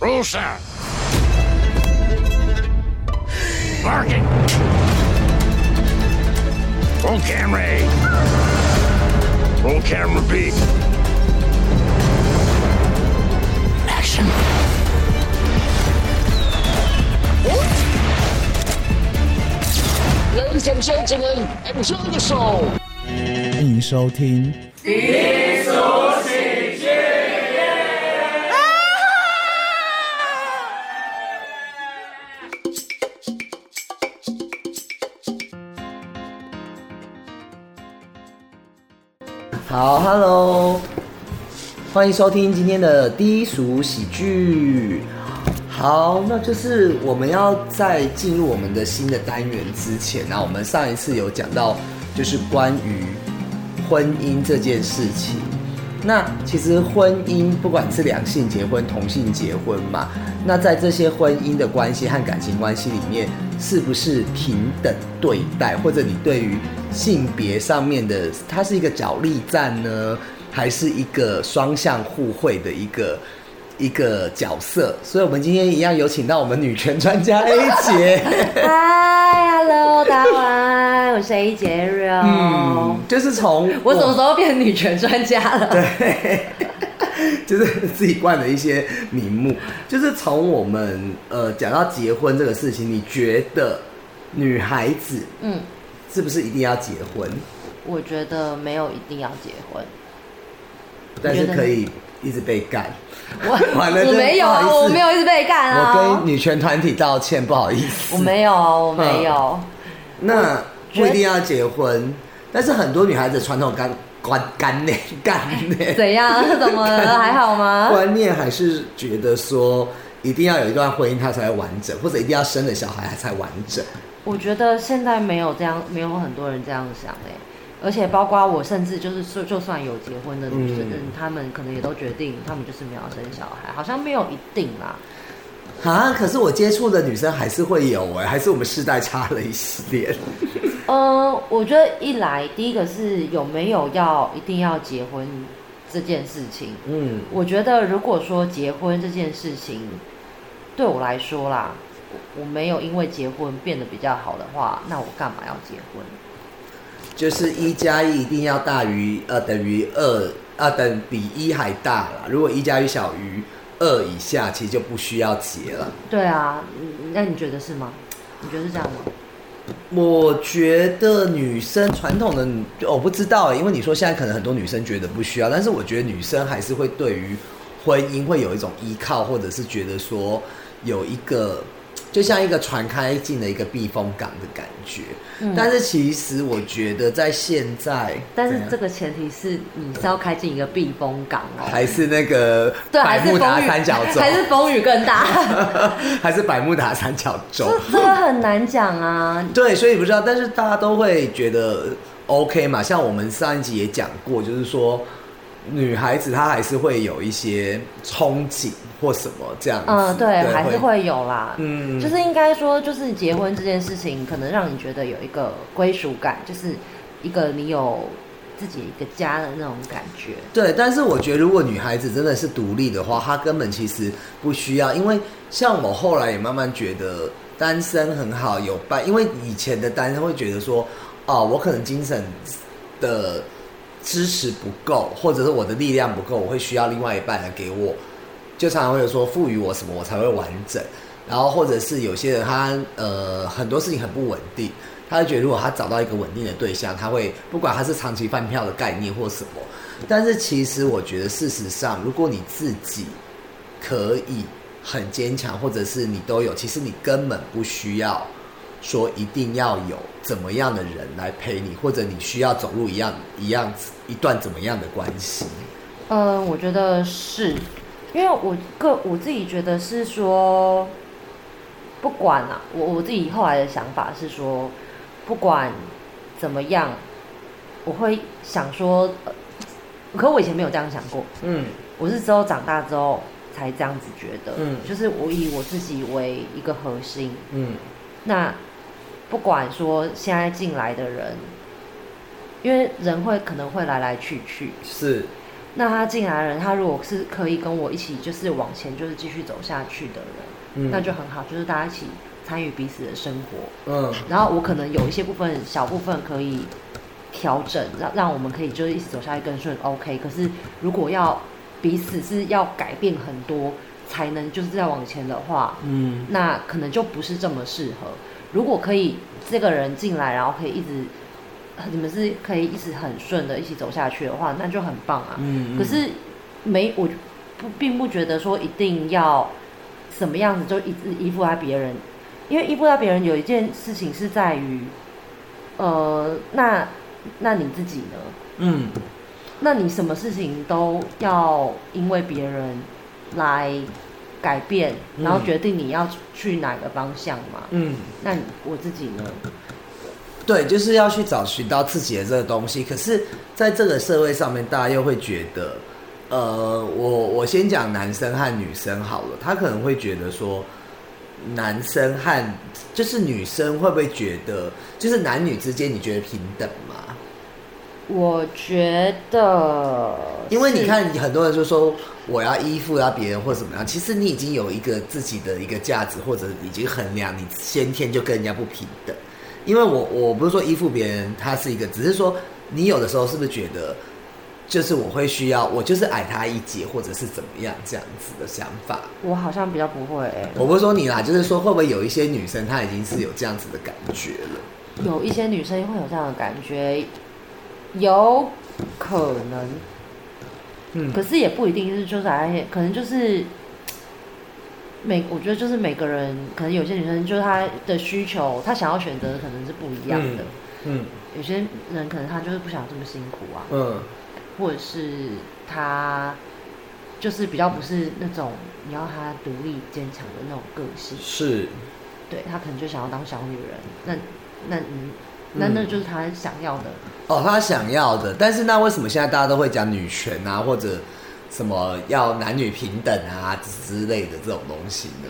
Rusa. Barking. Roll camera A. Roll camera B. Action. Ladies and gentlemen, enjoy the show. 欢迎收听。 好，Hello，欢迎收听今天的低俗喜剧。好，那就是我们要在进入我们的新的单元之前，呢我们上一次有讲到，就是关于婚姻这件事情。那其实婚姻不管是两性结婚、同性结婚嘛，那在这些婚姻的关系和感情关系里面，是不是平等对待，或者你对于性别上面的，它是一个角力战呢，还是一个双向互惠的一个一个角色？所以，我们今天一样有请到我们女权专家 A 姐。嗨，Hello，大家好，我是 A 杰 Rio。嗯，就是从我什么时候变女权专家了？对，就是自己冠的一些名目，就是从我们呃讲到结婚这个事情，你觉得女孩子嗯，是不是一定要结婚？我觉得没有一定要结婚。但是可以一直被干。我 完了我没有我没有一直被干啊。我跟女权团体道歉，不好意思。我没有啊，我没有。那不一定要结婚，但是很多女孩子传统干观干念 干念怎样？怎么了？还好吗？观念还是觉得说一定要有一段婚姻它才会完整，或者一定要生了小孩才完整。我觉得现在没有这样，没有很多人这样想哎、而且包括我，甚至就是说，就算有结婚的女生，嗯他们可能也都决定，他们就是没有生小孩，好像没有一定啦。啊！可是我接触的女生还是会有哎、还是我们世代差了一点。呃，我觉得一来，第一个是有没有要一定要结婚这件事情。嗯，我觉得如果说结婚这件事情对我来说啦，我我没有因为结婚变得比较好的话，那我干嘛要结婚？就是一加一一定要大于呃等于二啊等比一还大啦。如果一加一小于二以下，其实就不需要结了。对啊，嗯那你觉得是吗？你觉得是这样吗？我觉得女生传统的，我不知道，因为你说现在可能很多女生觉得不需要，但是我觉得女生还是会对于婚姻会有一种依靠，或者是觉得说有一个就像一个船开进了一个避风港的感觉。嗯但是其实我觉得在现在，但是这个前提是你是要开进一个避风港哦，还是那个百慕达三角洲，还是风雨更大，还是百慕达三角洲。这这个很难讲啊。对，所以不知道，但是大家都会觉得 OK 嘛。像我们上一集也讲过，就是说女孩子她还是会有一些憧憬或什么这样子。嗯，对，还是。会有啦。嗯就是应该说，就是结婚这件事情，可能让你觉得有一个归属感，就是一个你有自己一个家的那种感觉。对，但是我觉得如果女孩子真的是独立的话，她根本其实不需要，因为像我后来也慢慢觉得单身很好，有伴，因为以前的单身会觉得说，哦，我可能精神的支持不够，或者是我的力量不够，我会需要另外一半来给我，就常常会有说赋予我什么，我才会完整。然后或者是有些人他呃很多事情很不稳定，他会觉得如果他找到一个稳定的对象，他会不管他是长期饭票的概念或什么。但是其实我觉得事实上，如果你自己可以很坚强，或者是你都有，其实你根本不需要说一定要有怎么样的人来陪你，或者你需要走入一样一样一段怎么样的关系。嗯，我觉得是，因为我个我自己觉得是说，不管啊，我我自己后来的想法是说，不管怎么样，我会想说，呃可我以前没有这样想过，嗯我是之后长大之后才这样子觉得，嗯就是我以我自己为一个核心，嗯那不管说现在进来的人，因为人会可能会来来去去，是那他进来的人，他如果是可以跟我一起就是往前就是继续走下去的人，嗯那就很好，就是大家一起参与彼此的生活。嗯然后我可能有一些部分小部分可以调整，让让我们可以就是一起走下去更顺，OK。可是如果要彼此是要改变很多才能就是再往前的话，嗯那可能就不是这么适合。如果可以这个人进来，然后可以一直你们是可以一直很顺的一起走下去的话，那就很棒啊。嗯，可是没我不并不觉得说一定要什么样子就一直依附在别人，因为依附在别人有一件事情是在于，呃，那那你自己呢？嗯那你什么事情都要因为别人来改变，嗯然后决定你要去哪个方向嘛？嗯。那我自己呢？对，就是要去找寻到自己的这个东西。可是，在这个社会上面，大家又会觉得，呃，我我先讲男生和女生好了，他可能会觉得说，男生和就是女生会不会觉得，就是男女之间你觉得平等吗？我觉得，因为你，看，很多人就说我要依附到别人或怎么样，其实你已经有一个自己的一个价值，或者已经衡量你先天就跟人家不平等。因为我我不是说依附别人，他是一个，只是说你有的时候是不是觉得，就是我会需要，我就是矮他一截，或者是怎么样这样子的想法。我好像比较不会、欸。我不是说你啦，就是说会不会有一些女生她已经是有这样子的感觉了？有一些女生会有这样的感觉，有可能，嗯。可是也不一定是就是哎，可能就是每我觉得就是每个人，可能有些女生就是她的需求，她想要选择的可能是不一样的。嗯。有些人可能她就是不想这么辛苦啊，嗯。或者是她就是比较不是那种你要她独立坚强的那种个性，是，对她可能就想要当小女人。那那你那那就是他想要的。哦，他想要的，但是那为什么现在大家都会讲女权啊，或者什么要男女平等啊之类的这种东西呢？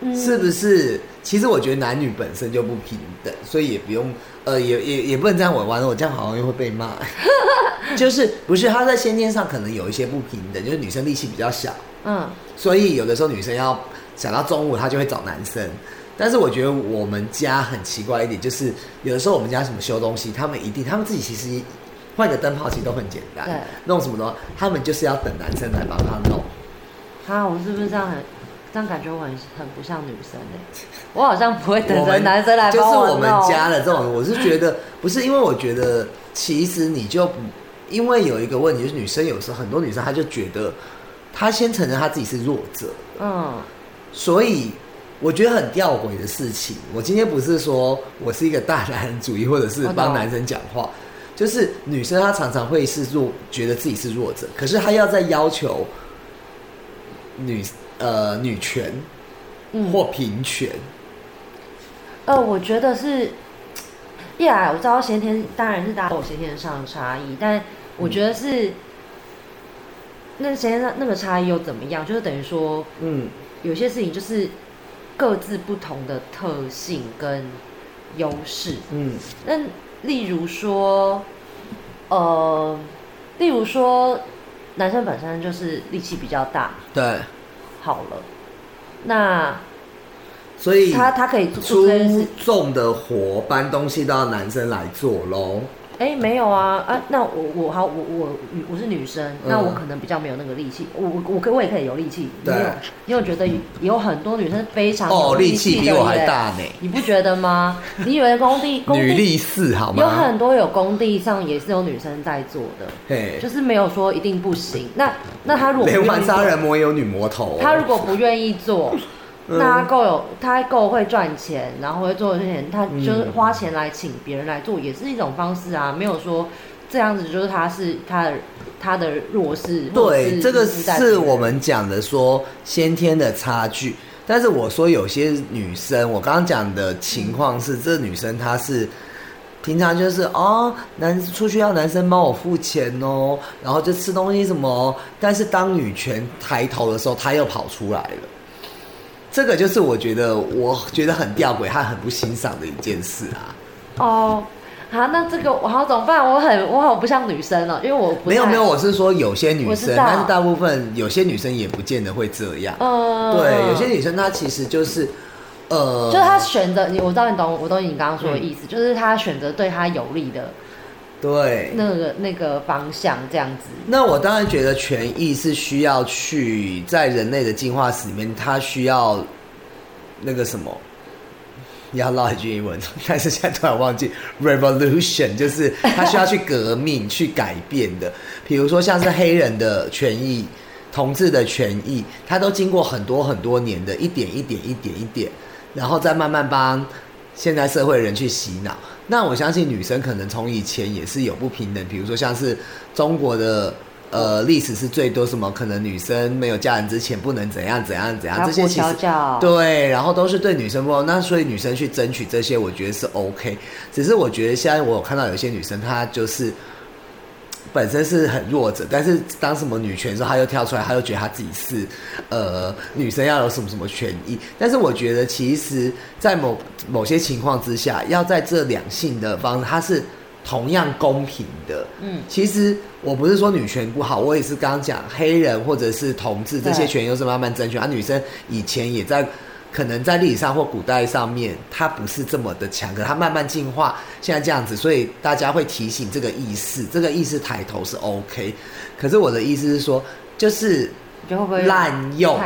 嗯是不是？其实我觉得男女本身就不平等，所以也不用，呃，也也也不能这样玩。完了，我这样好像又会被骂。就是不是他在先天上可能有一些不平等，就是女生力气比较小，嗯，所以有的时候女生要想到中午，她就会找男生。但是我觉得我们家很奇怪一点，就是有的时候我们家什么修东西，他们一定他们自己其实换个灯泡其实都很简单。对，弄什么东西，他们就是要等男生来帮他弄。哈，我是不是这样很，这样感觉我很很不像女生哎、我好像不会等着男生来就是帮我们家的这种，我是觉得不是因为我觉得其实你就不，因为有一个问题就是女生有时候很多女生她就觉得她先承认她自己是弱者，嗯。所以我觉得很吊诡的事情。我今天不是说我是一个大男人主义，或者是帮男生讲话，就是女生她常常会是弱，觉得自己是弱者，可是她要在要求女呃女权嗯，或平权，呃，我觉得是，一来我知道先天当然是大家都有先天上的差异，但我觉得是。那先天上那个差异又怎么样？就是等于说，嗯有些事情就是各自不同的特性跟优势。嗯那例如说，呃，例如说，男生本身就是力气比较大，对，好了，那所以他他可以出。重的活搬东西都要男生来做喽。哎，没有啊啊，那我我好，我我我是女生，那嗯我可能比较没有那个力气，我我我可我也可以有力气。你对有你有觉得有很多女生非常哦，有力气气比我还大呢，你不觉得吗？你以为工地 工地女力士好吗有？很多有工地上也是有女生在做的，嘿，就是没有说一定不行。那那他如果不连环愿意做杀人魔也有女魔头哦。他如果不愿意做，嗯那他够有，他够会赚钱，然后会做这些钱，他嗯就是花钱来请别人来做，也是一种方式啊。没有说这样子就是他是他的他的弱势。对，这个是我们讲的说先天的差距。但是我说有些女生，我刚刚讲的情况是，这女生她是平常就是哦，男出去要男生帮我付钱哦，然后就吃东西什么哦，但是当女权抬头的时候，她又跑出来了。这个就是我觉得我觉得很吊诡，他很不欣赏的一件事啊。哦好，那这个我好怎么办？我很我好不像女生哦，因为我不没有没有，我是说有些女生，但是大部分有些女生也不见得会这样。嗯，对，有些女生她其实就是，呃，就是她选择你，我知道你懂，我懂你刚刚说的意思，就是她选择对她有利的对。那个那个方向这样子。那我当然觉得权益是需要去在人类的进化史里面，它需要那个什么，要唠一句英文，但是现在突然忘记 revolution，就是它需要去革命、去改变的。比如说像是黑人的权益、同志的权益，它都经过很多很多年的一点一点、一点一点，然后再慢慢帮现在社会人去洗脑。那我相信女生可能从以前也是有不平等，比如说像是中国的呃历史是最多什么，可能女生没有嫁人之前不能怎样怎样怎样，这些其实对，然后都是对女生不好。那所以女生去争取这些，我觉得是 OK。只是我觉得现在我有看到有些女生，她就是本身是很弱者，但是当什么女权的时候，她又跳出来，她又觉得她自己是呃女生要有什么什么权益。但是我觉得，其实，在某某些情况之下，要在这两性的方，它是同样公平的。嗯，其实我不是说女权不好，我也是刚刚讲黑人或者是同志这些权益都是慢慢争取，而、女生以前也在可能在历史上或古代上面，她不是这么的强，可她慢慢进化，现在这样子，所以大家会提醒这个意识，这个意识抬头是 OK。可是我的意思是说，就是会不会滥用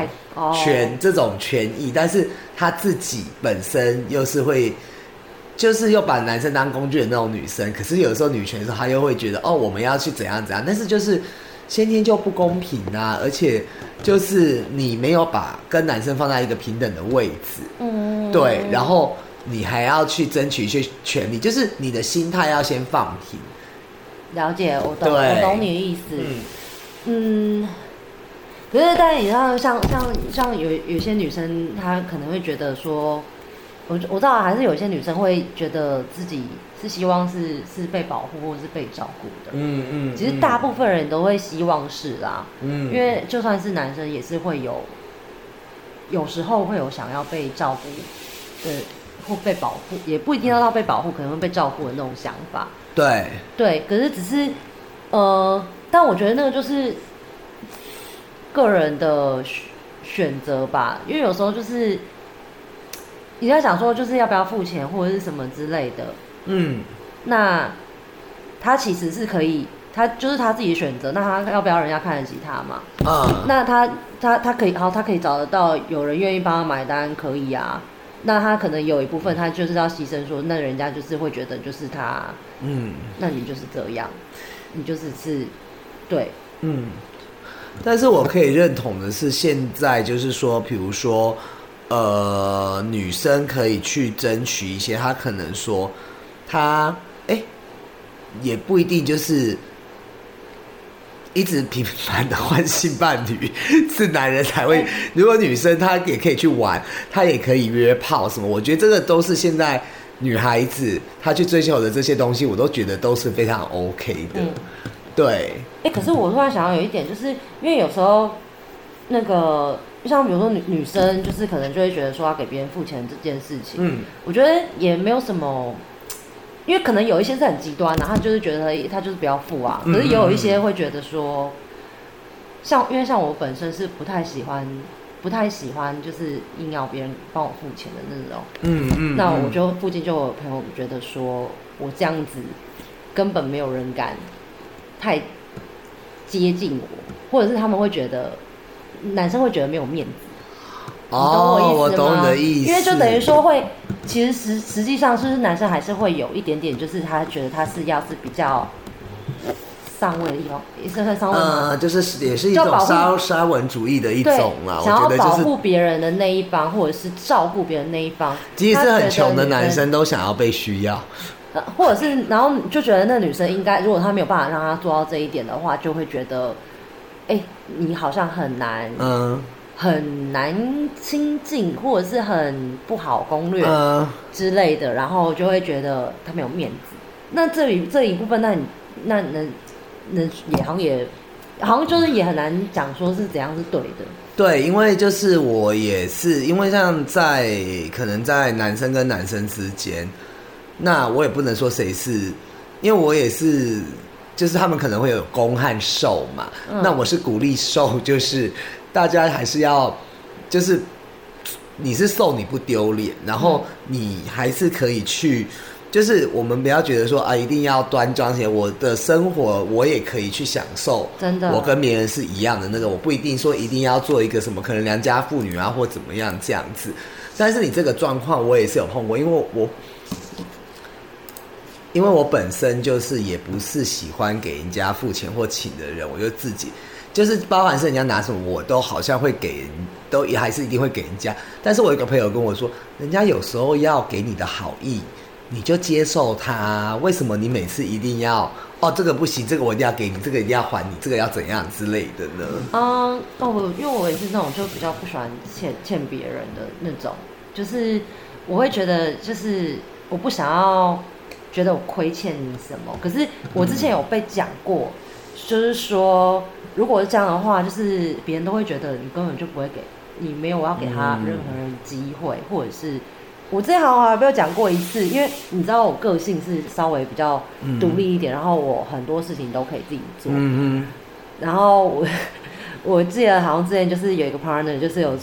权这种权益，但是他自己本身又是会。就是又把男生当工具的那种女生，可是有时候女权的时候，她又会觉得哦，我们要去怎样怎样，但是就是先天就不公平啊，而且就是你没有把跟男生放在一个平等的位置，嗯，对，然后你还要去争取一些权利，就是你的心态要先放平。了解，我懂，我懂你的意思。嗯，可是但你知道，像像像有有些女生，她可能会觉得说，我我知道还是有些女生会觉得自己是希望是是被保护或者是被照顾的。嗯嗯其实大部分人都会希望是啦，嗯因为就算是男生也是会有，有时候会有想要被照顾的或被保护，也不一定要到被保护，可能会被照顾的那种想法。对，对，可是只是呃，但我觉得那个就是个人的选选择吧，因为有时候就是你在想说，就是要不要付钱或者是什么之类的，嗯那他其实是可以，他就是他自己的选择，那他要不要人家看得起他嘛？啊，那他他他可以，好，他可以找得到有人愿意帮他买单，可以啊。那他可能有一部分他就是要牺牲说，那人家就是会觉得就是他，嗯那你就是这样，你就是是，对，嗯。但是我可以认同的是，现在就是说，比如说，呃，女生可以去争取一些，她可能说，她哎、也不一定就是一直频繁的换性伴侣，是男人才会。如果女生她也可以去玩，她也可以约炮什么，我觉得这个都是现在女孩子她去追求的这些东西，我都觉得都是非常 OK 的。嗯。对，哎、可是我突然想到有一点，就是因为有时候那个，像比如说女女生，就是可能就会觉得说要给别人付钱这件事情，嗯。我觉得也没有什么，因为可能有一些是很极端的、他就是觉得他就是不要付啊，嗯可是也有一些会觉得说，像因为像我本身是不太喜欢，不太喜欢就是硬要别人帮我付钱的那种，嗯嗯，那我嗯就附近就有朋友觉得说我这样子根本没有人敢太接近我，或者是他们会觉得男生会觉得没有面子。哦，我懂你的意思，因为就等于说会，其实实实际上就是男生还是会有一点点，就是他觉得他是要是比较上位的地方，也是算上位就是也是一种沙沙文主义的一对种啦。，想要保护别人的那一方，或者是照顾别人那一方，即使是很穷的男生都想要被需要。呃，或者是，然后就觉得那女生应该，如果她没有办法让她做到这一点的话，就会觉得，哎、你好像很难，嗯很难亲近，或者是很不好攻略嗯，之类的，然后就会觉得他没有面子。那这里这一部分，那你那能能也好像也好像就是也很难讲说是怎样是对的。对，因为就是我也是，因为像在可能在男生跟男生之间，那我也不能说谁是，因为我也是，就是他们可能会有攻和受嘛。嗯那我是鼓励受，就是大家还是要，就是你是受你不丢脸，然后你还是可以去。就是我们不要觉得说啊，一定要端庄些。我的生活我也可以去享受，真的我跟别人是一样的那个，我不一定说一定要做一个什么可能良家妇女啊或怎么样这样子。但是你这个状况我也是有碰过，因为我因为我本身就是也不是喜欢给人家付钱或请的人，我就自己就是包含是人家拿什么，我都好像会给，都也还是一定会给人家。但是我有一个朋友跟我说，人家有时候要给你的好意，你就接受他。为什么你每次一定要哦这个不行，这个我一定要给你，这个一定要还你，这个要怎样之类的呢？嗯，哦，我因为我也是那种就比较不喜欢欠欠别人的那种，就是我会觉得就是我不想要觉得我亏欠你什么。可是我之前有被讲过，就是说如果是这样的话，就是别人都会觉得你根本就不会给你没有要给他嗯任何人机会，或者是。我之前好像还被我讲过一次，因为你知道我个性是稍微比较独立一点，然后我很多事情都可以自己做。嗯然后我 我记得好像之前就是有一个 partner，就是有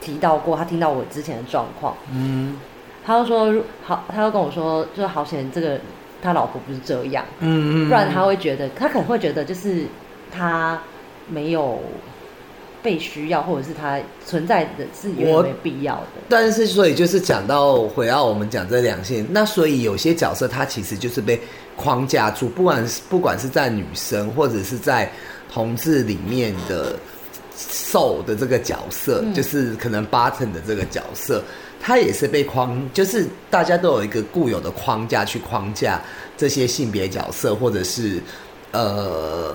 提到过，他听到我之前的状况，嗯他就说好，他就跟我说，就是好险这个他老婆不是这样，嗯嗯，不然他会觉得他可能会觉得就是他没有被需要，或者是他存在的是有没必要的。但是，所以就是讲到回到我们讲这两性，那所以有些角色他其实就是被框架住，不管是不管是在女生或者是在同志里面的受的这个角色，嗯。就是可能 button 的这个角色，他也是被框，就是大家都有一个固有的框架去框架这些性别角色，或者是呃。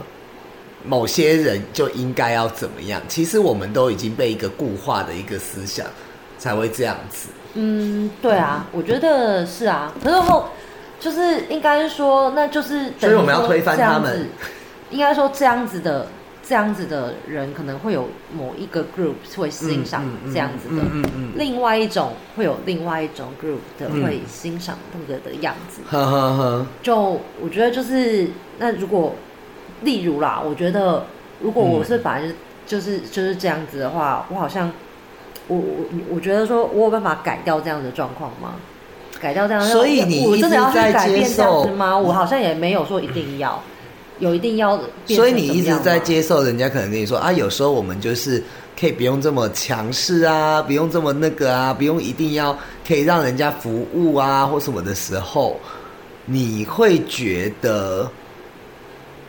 某些人就应该要怎么样？其实我们都已经被一个固化的一个思想才会这样子。嗯，对啊，我觉得是啊。可是后就是应该说，那就是所以我们要推翻他们。应该说这样子的这样子的人，可能会有某一个 group 会欣赏这样子的，另外一种会有另外一种 group 的会欣赏那个的样子。呵呵呵，就我觉得就是那如果例如啦，我觉得如果我是反正就是就是这样子的话，我好像我我我觉得说我有办法改掉这样的状况吗？改掉这样，所以你我真的要去改变这样子吗？我好像也没有说一定要有一定要所以你一直在接受人家可能跟你说啊，有时候我们就是可以不用这么强势啊，不用这么那个啊，不用一定要可以让人家服务啊或什么的时候，你会觉得，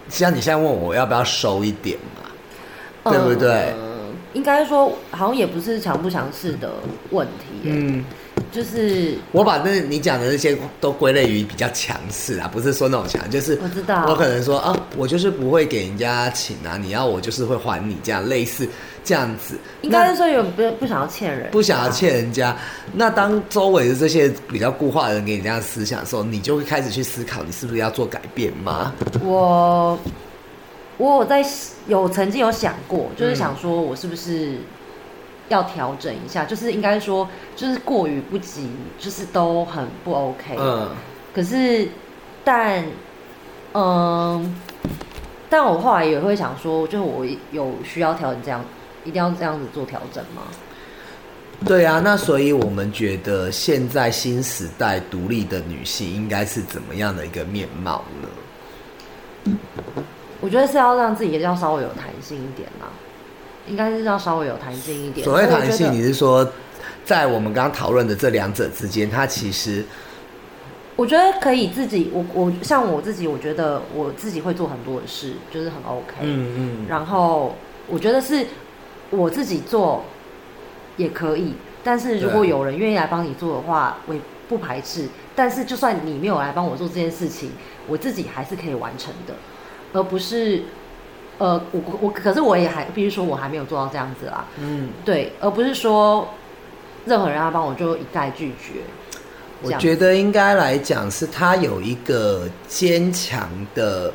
像你现在问我我要不要收一点嘛？对不对呃应该说好像也不是强不强势的问题耶，嗯。就是我把那你讲的那些都归类于比较强势啊，不是说那种强，就是我知道我可能说啊，我就是不会给人家请啊，你要我就是会还你这样，类似这样子。应该是说有不不想要欠人，不想要欠人家。那当周围的这些比较固化的人给你这样思想的时候，你就会开始去思考，你是不是要做改变吗？我我有在有曾经有想过，嗯就是想说我是不是要调整一下，就是应该说就是过于不及，就是都很不 OK。嗯，可是但嗯，但我后来也会想说，就是我有需要调整这样，一定要这样子做调整吗？对啊。那所以我们觉得现在新时代独立的女性应该是怎么样的一个面貌呢？我觉得是要让自己要稍微有弹性一点啦，应该是要稍微有弹性一点。所谓弹性，你是说在我们刚刚讨论的这两者之间，它其实我觉得可以自己，我我像我自己，我觉得我自己会做很多的事，就是很 OK。嗯嗯然后我觉得是我自己做也可以，但是如果有人愿意来帮你做的话，我也不排斥。但是就算你没有来帮我做这件事情，我自己还是可以完成的，而不是呃，我我可是我也还必须说，我还没有做到这样子啦。嗯，对，而不是说任何人要帮我就一概拒绝。我觉得应该来讲是他有一个坚强的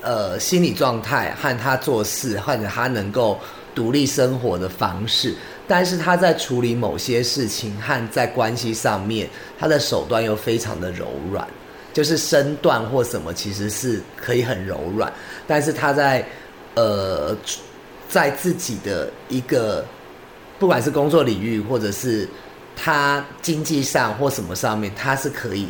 呃心理状态和他做事或者他能够独立生活的方式。但是他在处理某些事情和在关系上面，他的手段又非常的柔软，就是身段或什么其实是可以很柔软，但是他在呃在自己的一个不管是工作领域或者是他经济上或什么上面，他是可以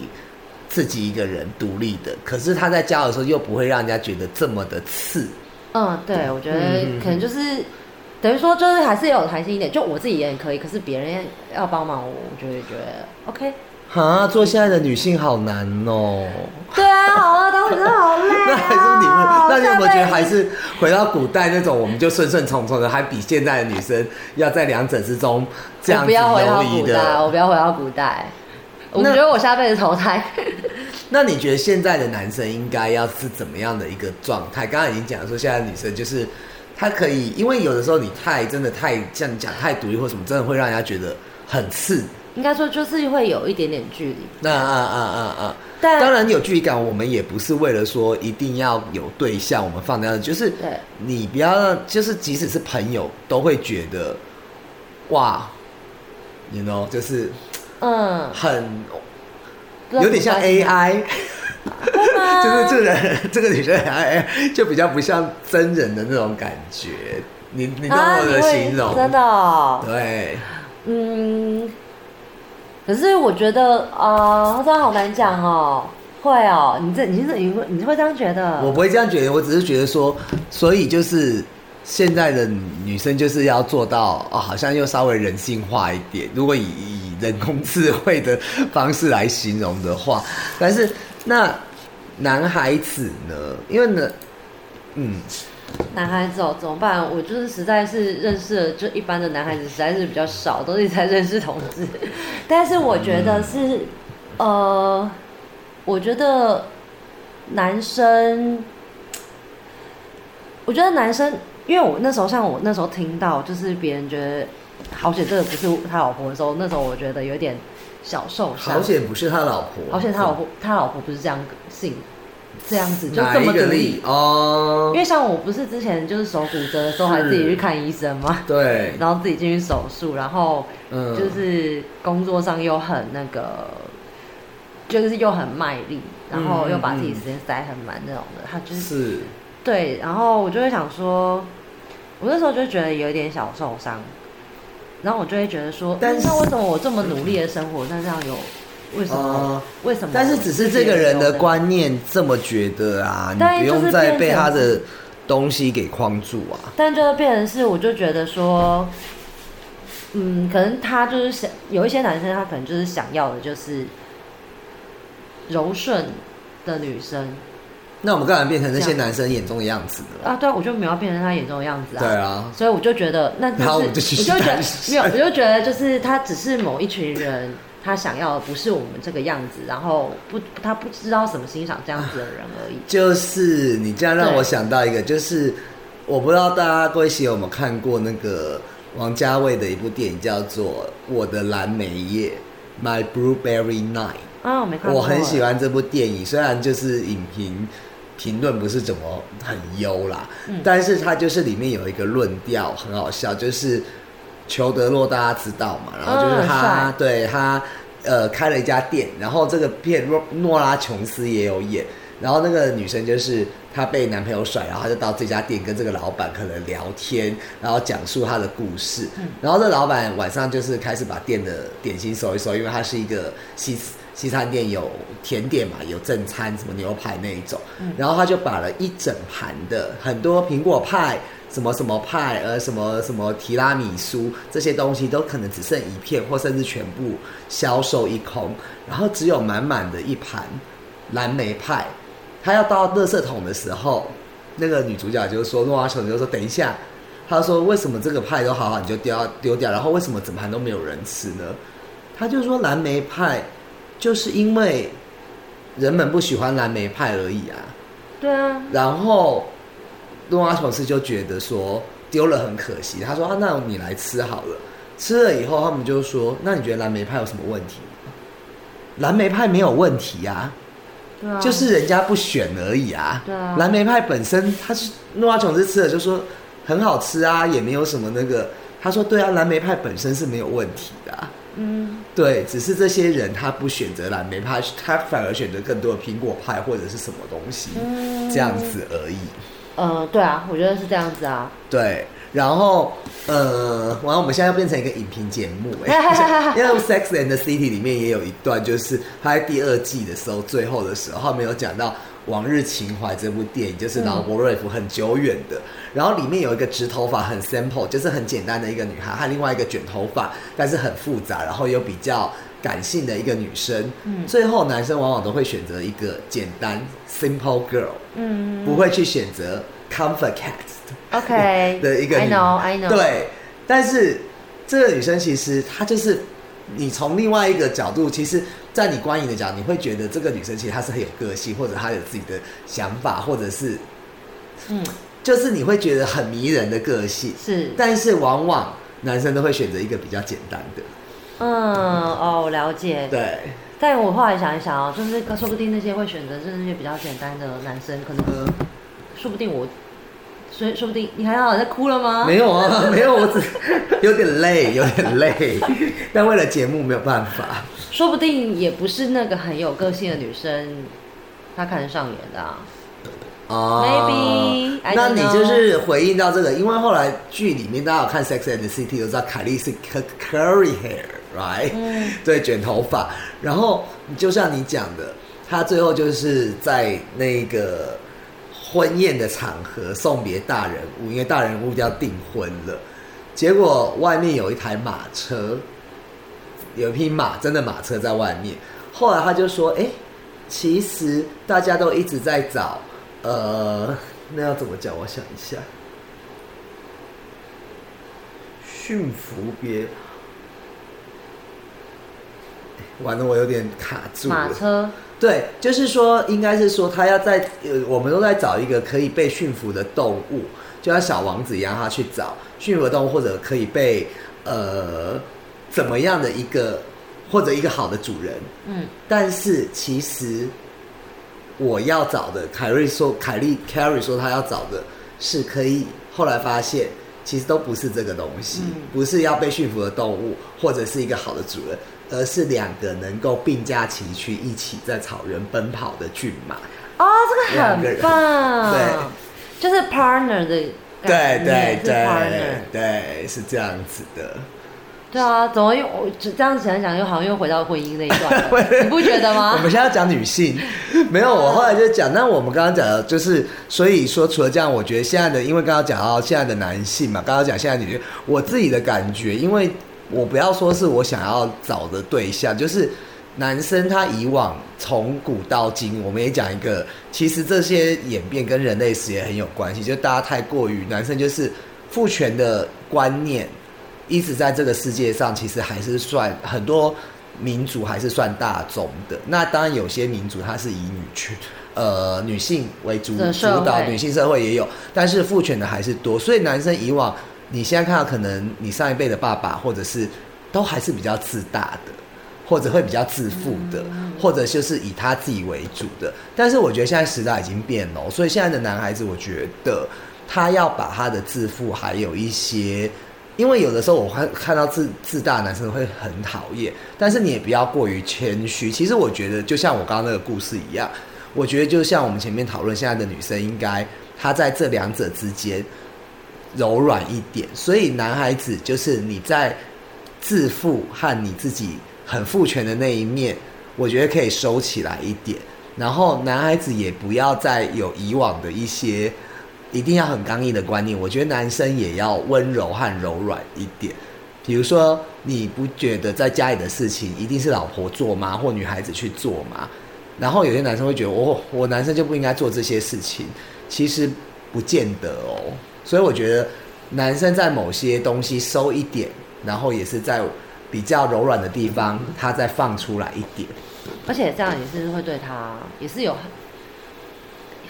自己一个人独立的。可是他在教的时候又不会让人家觉得这么的刺。嗯，对，我觉得可能就是等于说，就是还是有弹性一点。就我自己也很可以，可是别人要帮忙我，我就会觉得 OK。啊，做现在的女性好难哦。对啊，好啊，当时好累、啊。那还是你们，那你有没有觉得还是回到古代那种，我们就顺顺从从的，还比现在的女生要在两者之中这样子我不要回到游移古代，的？我不要回到古代。我那觉得我下辈子投胎。那你觉得现在的男生应该要是怎么样的一个状态？刚刚已经讲说，现在的女生就是她可以，因为有的时候你太真的太像你讲太独立或什么，真的会让人家觉得很刺。应该说就是会有一点点距离，那啊啊啊啊！但当然有距离感，我们也不是为了说一定要有对象，我们放掉的，就是对。你不要让，就是即使是朋友都会觉得，哇，you know，就是嗯，很有点像 AI，就是这个人这个女生很 AI，就比较不像真人的那种感觉。你你懂啊，我的形容？真的哦、对，嗯，可是我觉得啊，这样好难讲哦。会哦，你这你是你会你会这样觉得？我不会这样觉得，我只是觉得说，所以就是现在的女生就是要做到哦，好像又稍微人性化一点。如果以以人工智慧的方式来形容的话，但是那男孩子呢？因为呢，嗯，男孩子哦，怎么办？我就是实在是认识了，就一般的男孩子实在是比较少，都是在认识同志。但是我觉得是，呃，我觉得男生，我觉得男生，因为我那时候像我那时候听到，就是别人觉得好险这个不是他老婆的时候，那时候我觉得有点小受伤。好险不是他老婆，好险他老婆，他老婆不是这样性这样子，就这么独一个例立。哦。因？为像我不是之前就是手骨折的时候，还自己去看医生嘛，对，然后自己进去手术，然后嗯。就是工作上又很那个，就是又很卖力，然后又把自己时间塞很满那种的，他就是。是对，然后我就会想说，我那时候就觉得有一点小受伤，然后我就会觉得说，但是为什么我这么努力的生活，但这样有为什么？哦为什么？但是只是这个人的观念这么觉得啊，你不用再被他的东西给框住啊。但就是变成是，我就觉得说，嗯，可能他就是想有一些男生，他可能就是想要的就是柔顺的女生那我们干嘛变成那些男生眼中的样子呢？啊，对啊，我就没有变成他眼中的样子啊。对啊，所以我就觉得，那就是然后我就去我就觉得没有，我就觉得就是他只是某一群人，他想要的不是我们这个样子，然后不他不知道怎么欣赏这样子的人而已。就是你这样让我想到一个，就是我不知道大家各位喜友有没有看过那个王家卫的一部电影，叫做《我的蓝莓夜》（My Blueberry Night）。啊，我没看过，我很喜。欢这部电影，虽然就是影评评论不是怎么很优啦，嗯但是它就是里面有一个论调很好笑，就是裘德洛大家知道嘛，然后就是嗯他、帅对他呃开了一家店，然后这个片诺诺拉琼斯也有演。然后那个女生就是她被男朋友甩，然后她就到这家店跟这个老板可能聊天，然后讲述她的故事。然后这老板晚上就是开始把店的点心收一收，因为它是一个西西餐店，有甜点嘛，有正餐，什么牛排那一种。然后他就把了一整盘的很多苹果派。什么什么派，呃，什么什么提拉米苏这些东西都可能只剩一片，或甚至全部销售一空，然后只有满满的一盘蓝莓派。他要到垃圾桶的时候，那个女主角就说：“诺阿琼就说等一下。”他说：“为什么这个派都好好，你就丢丢掉？然后为什么整盘都没有人吃呢？”他就说：“蓝莓派就是因为人们不喜欢蓝莓派而已啊。”对啊，然后诺阿琼斯就觉得说丢了很可惜，他说：“啊，那你来吃好了。”吃了以后，他们就说：“那你觉得蓝莓派有什么问题吗？”蓝莓派没有问题啊，对啊，就是人家不选而已啊。对啊蓝莓派本身，他是诺阿琼斯吃了就说很好吃啊，也没有什么那个。他说对啊，蓝莓派本身是没有问题的、啊。嗯，对，只是这些人他不选择蓝莓派，他反而选择更多的苹果派或者是什么东西，嗯这样子而已。呃，对啊，我觉得是这样子啊。对，然后呃，完了，我们现在要变成一个影评节目哎、因为《Sex and the City》里面也有一段，就是他在第二季的时候，最后的时候，他们有讲到《往日情怀》这部电影，就是劳勃瑞福很久远的。然后里面有一个直头发很 simple，就是很简单的一个女孩，和另外一个卷头发，但是很复杂，然后又比较感性的一个女生。嗯最后男生往往都会选择一个简单 simple girl，嗯不会去选择 comfort cat。，OK 的一个 I know I know，，对，但是这个女生其实她就是你从另外一个角度，其实，在你观影的角度，你会觉得这个女生其实她是很有个性，或者她有自己的想法，或者是嗯，就是你会觉得很迷人的个性。是，但是往往男生都会选择一个比较简单的，嗯，哦，我了解。对，但我后来想一想哦，就是说不定那些会选择是那些比较简单的男生，可能呃，说不定我，所以说不定你还好在哭了吗？没有啊，没有，我只有点累，有点累，但为了节目没有办法。说不定也不是那个很有个性的女生，她看得上眼的、啊。哦 Maybe, 那你就是回应到这个，因为后来剧里面大家有看《Sex and the City》都知道凯莉是 cur- curly hair，right？、嗯对，卷头发。然后就像你讲的，他最后就是在那个婚宴的场合送别大人物，因为大人物要订婚了，结果外面有一台马车，有一匹马，真的马车在外面。后来他就说：“哎、其实大家都一直在找，呃，那要怎么讲？我想一下，驯服别。完了，我有点卡住了。马车，对，就是说，应该是说他要在呃，我们都在找一个可以被驯服的动物，就像小王子一样，他去找驯服的动物，或者可以被呃怎么样的一个或者一个好的主人。嗯，但是其实我要找的，凯瑞说，凯莉 Carrie 说他要找的是可以，后来发现其实都不是这个东西，嗯不是要被驯服的动物，或者是一个好的主人，而是两个能够并驾齐驱，一起在草原奔跑的骏马。哦，这个很棒，对，就是 partner 的对概对对对，是这样子的。对啊，怎么又我这样想一想，又好像又回到婚姻那一段，你不觉得吗？我们现在要讲女性，没有，我后来就讲，那我们刚刚讲的就是，所以说除了这样，我觉得现在的，因为刚刚讲到现在的男性嘛，刚刚讲现在女性，我自己的感觉，因为我不要说是我想要找的对象，就是男生他以往从古到今，我们也讲一个，其实这些演变跟人类史也很有关系，就大家太过于男生就是父权的观念。一直在这个世界上，其实还是算很多民族还是算大众的。那当然有些民族它是以女权呃女性为主主导，女性社会也有，但是父权的还是多。所以男生以往你现在看到，可能你上一辈的爸爸或者是都还是比较自大的。或者会比较自负的，或者就是以他自己为主的。但是我觉得现在时代已经变了哦，所以现在的男孩子，我觉得他要把他的自负，还有一些，因为有的时候我看看到自自大的男生会很讨厌，但是你也不要过于谦虚。其实我觉得，就像我刚刚那个故事一样，我觉得就像我们前面讨论，现在的女生应该她在这两者之间柔软一点。所以男孩子就是你在自负和你自己很父权的那一面，我觉得可以收起来一点。然后男孩子也不要再有以往的一些一定要很刚毅的观念，我觉得男生也要温柔和柔软一点。比如说，你不觉得在家里的事情一定是老婆做吗？或女孩子去做吗？然后有些男生会觉得，我我男生就不应该做这些事情，其实不见得哦。所以我觉得男生在某些东西收一点，然后也是在比较柔软的地方，他再放出来一点。而且这样也是会对他也是有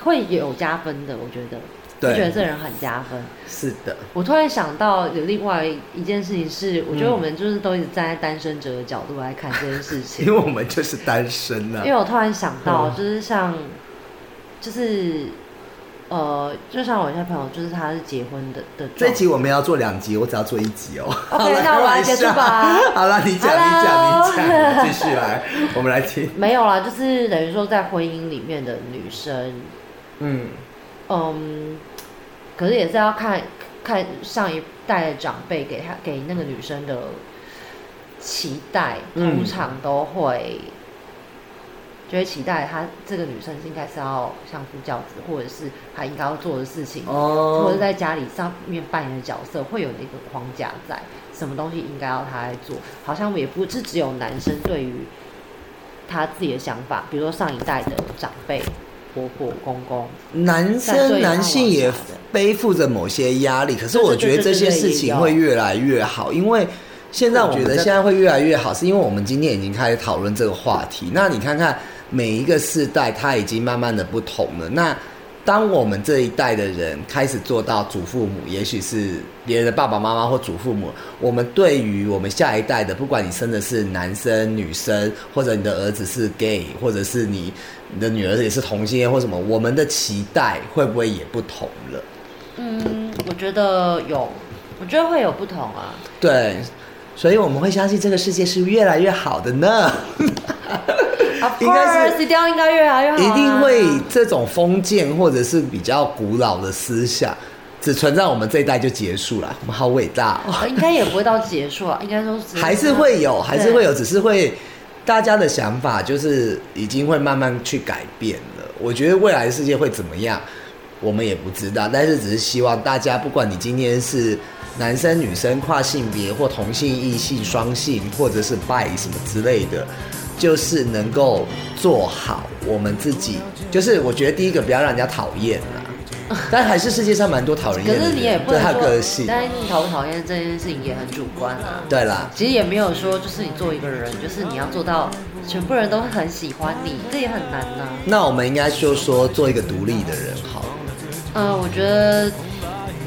会有加分的，我觉得，对。就觉得这人很加分。是的，我突然想到有另外一件事情是，我觉得嗯。我们就是都一直站在单身者的角度来看这件事情。因为，我们就是单身啊。因。为我突然想到，嗯。就是像，就是呃，就像我一些朋友，就是他是结婚的的这集我们要做两集，我只要做一集哦。OK，好那我来结束吧好了，你讲，你讲，你讲，继续来，我们来听。没有啦，就是等于说在婚姻里面的女生，嗯，嗯，可是也是要看看上一代的长辈给她给那个女生的期待，嗯通常都会。就会期待她这个女生应该是要相夫教子，或者是她应该要做的事情，或哦者，在家里上面扮演的角色会有那个框架在，什么东西应该要她来做，好像也不是只有男生对于他自己的想法，比如说上一代的长辈、婆婆、公公，男生、男性也背负着某些压力，可是我觉得这些事情会越来越好，因为现在我觉得现在会越来越好，是因为我们今天已经开始讨论这个话题。那你看看每一个世代，它已经慢慢的不同了。那当我们这一代的人开始做到祖父母，也许是别人的爸爸妈妈或祖父母，我们对于我们下一代的，不管你生的是男生、女生，或者你的儿子是 gay，或者是你你的女儿也是同性恋或什么，我们的期待会不会也不同了？嗯，我觉得有，我觉得会有不同啊。对，所以我们会相信这个世界是越来越好的呢。Of 应该是 course，一定要应该越来越好、啊，一定会这种封建或者是比较古老的思想，只存在我们这一代就结束了。我们好伟大哦！呃应该也不会到结束啊，应该说是还是会有，还是会有，只是会大家的想法就是已经会慢慢去改变了。我觉得未来的世界会怎么样，我们也不知道，但是只是希望大家，不管你今天是男生、女生、跨性别或同性、异性、双性，或者是 bi 什么之类的。就是能够做好我们自己，就是我觉得第一个不要让人家讨厌啦，但还是世界上蛮多讨人可厌的人，是你也不对他能说，个性。但讨不讨厌这件事情也很主观啊。对啦，其实也没有说，就是你做一个人，就是你要做到全部人都很喜欢你，这也很难呐、那我们应该就说做一个独立的人好了，嗯、我觉得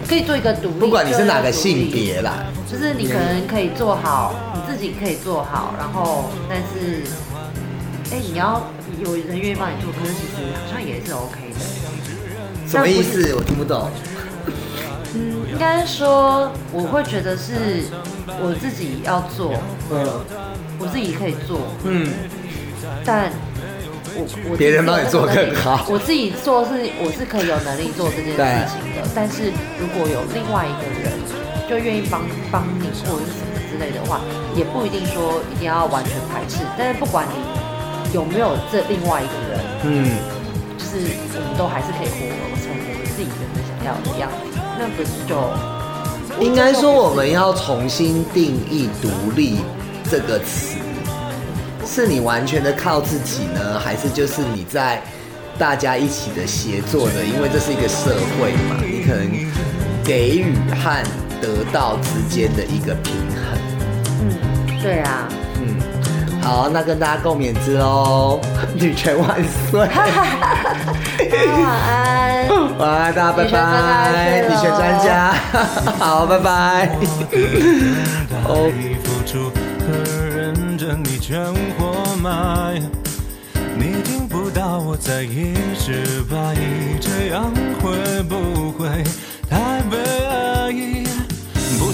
可以做一个独立，不管你是哪个性别啦，就是你可能可以做好，你自己可以做好，然后但是，哎、你要有人愿意帮你做，可是其实好像也是 OK 的。什么意思？我听不懂。嗯，应该说我会觉得是我自己要做，嗯我自己可以做，嗯，但我我别人帮你做更好 我自己做是我是可以有能力做这件事情的，但是如果有另外一个人就愿意帮帮你或者是什么之类的话，也不一定说一定要完全排斥，但是不管你有没有这另外一个人，嗯，就是我们都还是可以活成我们自己原本想要的样子，那不是就应该说我们要重新定义“独立”这个词，是你完全的靠自己呢，还是就是你在大家一起的协作的？因为这是一个社会嘛，你可能给予和得到之间的一个平衡。嗯，对啊，嗯，好，那跟大家共勉之喽，女权万岁！晚安。晚安，大家拜拜，是女权专家，好，拜拜。哦。付出和认真，你听不到我在一直怀疑，这样会不会太悲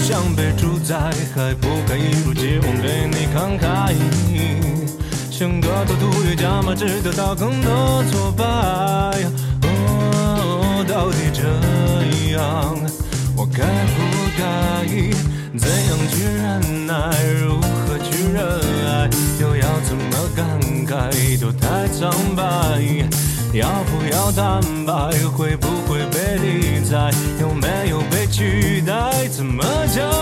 想被主宰，还不该一如既往对你慷慨。想得到突越加码，只得到更多挫败。哦，到底这样，我该不该？怎样去忍耐？如何去热爱？又要怎么感慨？都太苍白。要不要坦白？会不会被理睬？有没有取代？怎么交？